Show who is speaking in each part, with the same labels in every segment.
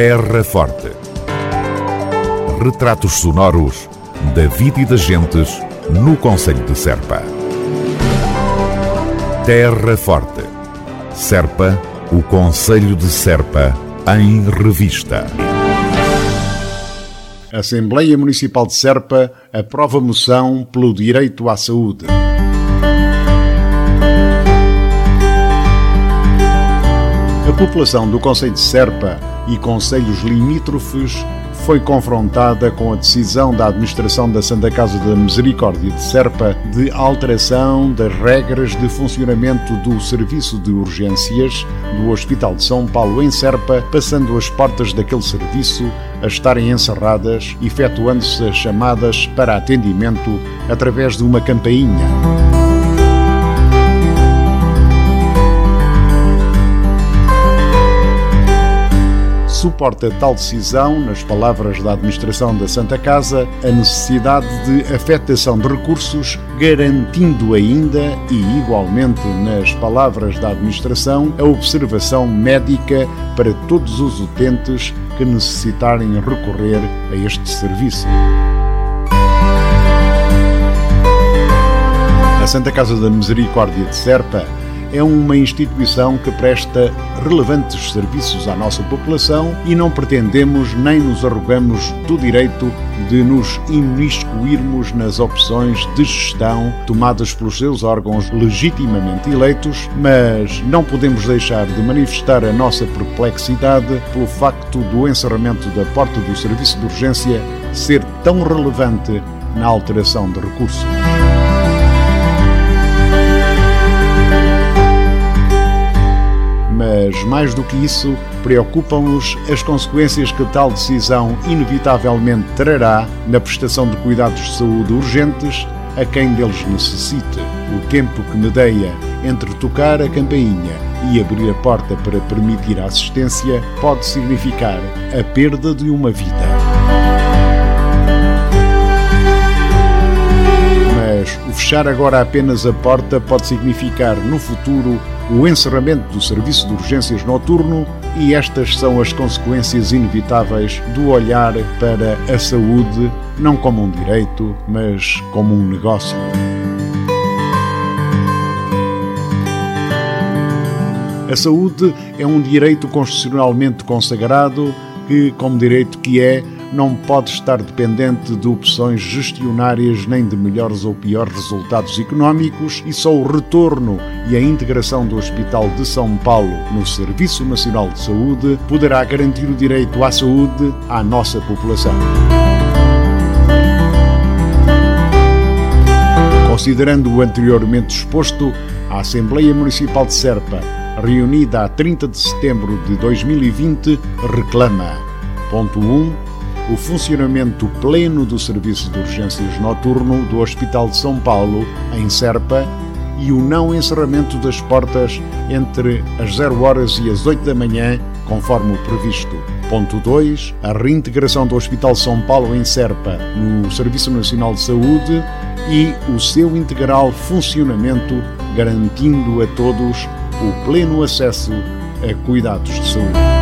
Speaker 1: Terra Forte. Retratos sonoros da vida e das gentes no Conselho de Serpa. Terra Forte. Serpa, o Conselho de Serpa, em revista.
Speaker 2: Assembleia Municipal de Serpa aprova moção pelo direito à saúde. População do Conselho de Serpa e conselhos limítrofes foi confrontada com a decisão da administração da Santa Casa da Misericórdia de Serpa de alteração das regras de funcionamento do serviço de urgências do Hospital de São Paulo em Serpa, passando as portas daquele serviço a estarem encerradas, efetuando-se as chamadas para atendimento através de uma campainha. Suporta tal decisão, nas palavras da administração da Santa Casa, a necessidade de afetação de recursos, garantindo ainda e igualmente nas palavras da administração a observação médica para todos os utentes que necessitarem recorrer a este serviço. A Santa Casa da Misericórdia de Serpa é uma instituição que presta relevantes serviços à nossa população e não pretendemos nem nos arrogamos do direito de nos imiscuirmos nas opções de gestão tomadas pelos seus órgãos legitimamente eleitos, mas não podemos deixar de manifestar a nossa perplexidade pelo facto do encerramento da porta do serviço de urgência ser tão relevante na alteração de recursos. Mas mais do que isso, preocupam-nos as consequências que tal decisão inevitavelmente trará na prestação de cuidados de saúde urgentes a quem deles necessite. O tempo que medeia entre tocar a campainha e abrir a porta para permitir a assistência pode significar a perda de uma vida. Mas o fechar agora apenas a porta pode significar, no futuro, o encerramento do serviço de urgências noturno e estas são as consequências inevitáveis do olhar para a saúde não como um direito, mas como um negócio. A saúde é um direito constitucionalmente consagrado que, como direito que é, não pode estar dependente de opções gestionárias nem de melhores ou piores resultados económicos e só o retorno e a integração do Hospital de São Paulo no Serviço Nacional de Saúde poderá garantir o direito à saúde à nossa população. Considerando o anteriormente exposto, a Assembleia Municipal de Serpa, reunida a 30 de setembro de 2020, reclama: ponto 1 o funcionamento pleno do serviço de urgências noturno do Hospital de São Paulo, em Serpa, e o não encerramento das portas entre as 0 horas e as 8 da manhã, conforme o previsto. Ponto 2. A reintegração do Hospital São Paulo em Serpa no Serviço Nacional de Saúde e o seu integral funcionamento, garantindo a todos o pleno acesso a cuidados de saúde.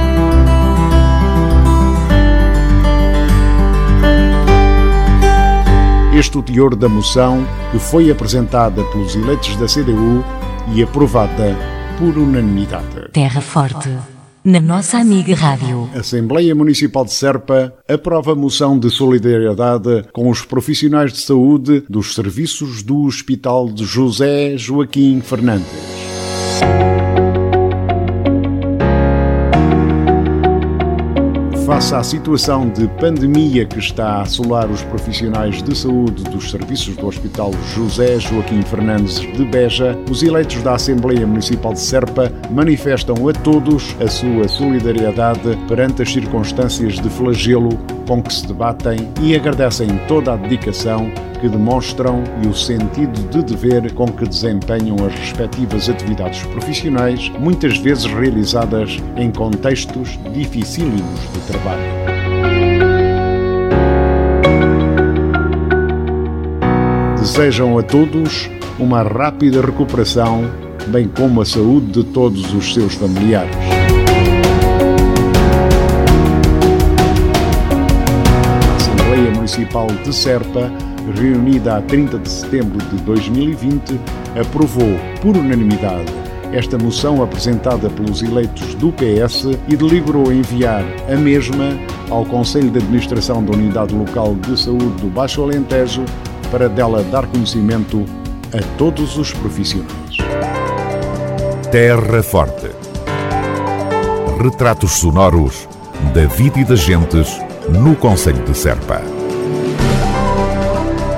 Speaker 2: O teor da moção que foi apresentada pelos eleitos da CDU e aprovada por unanimidade.
Speaker 3: Terra Forte. Na nossa amiga Rádio.
Speaker 2: Assembleia Municipal de Serpa aprova a moção de solidariedade com os profissionais de saúde dos serviços do Hospital de José Joaquim Fernandes. Face à situação de pandemia que está a assolar os profissionais de saúde dos serviços do Hospital José Joaquim Fernandes de Beja, os eleitos da Assembleia Municipal de Serpa manifestam a todos a sua solidariedade perante as circunstâncias de flagelo com que se debatem e agradecem toda a dedicação que demonstram e o sentido de dever com que desempenham as respectivas atividades profissionais, muitas vezes realizadas em contextos dificílimos de trabalho. Desejam a todos uma rápida recuperação, bem como a saúde de todos os seus familiares. Municipal de Serpa, reunida a 30 de setembro de 2020, aprovou, por unanimidade, esta moção apresentada pelos eleitos do PS e deliberou enviar a mesma ao Conselho de Administração da Unidade Local de Saúde do Baixo Alentejo para dela dar conhecimento a todos os profissionais.
Speaker 1: Terra Forte. Retratos sonoros da vida e das gentes no Conselho de Serpa.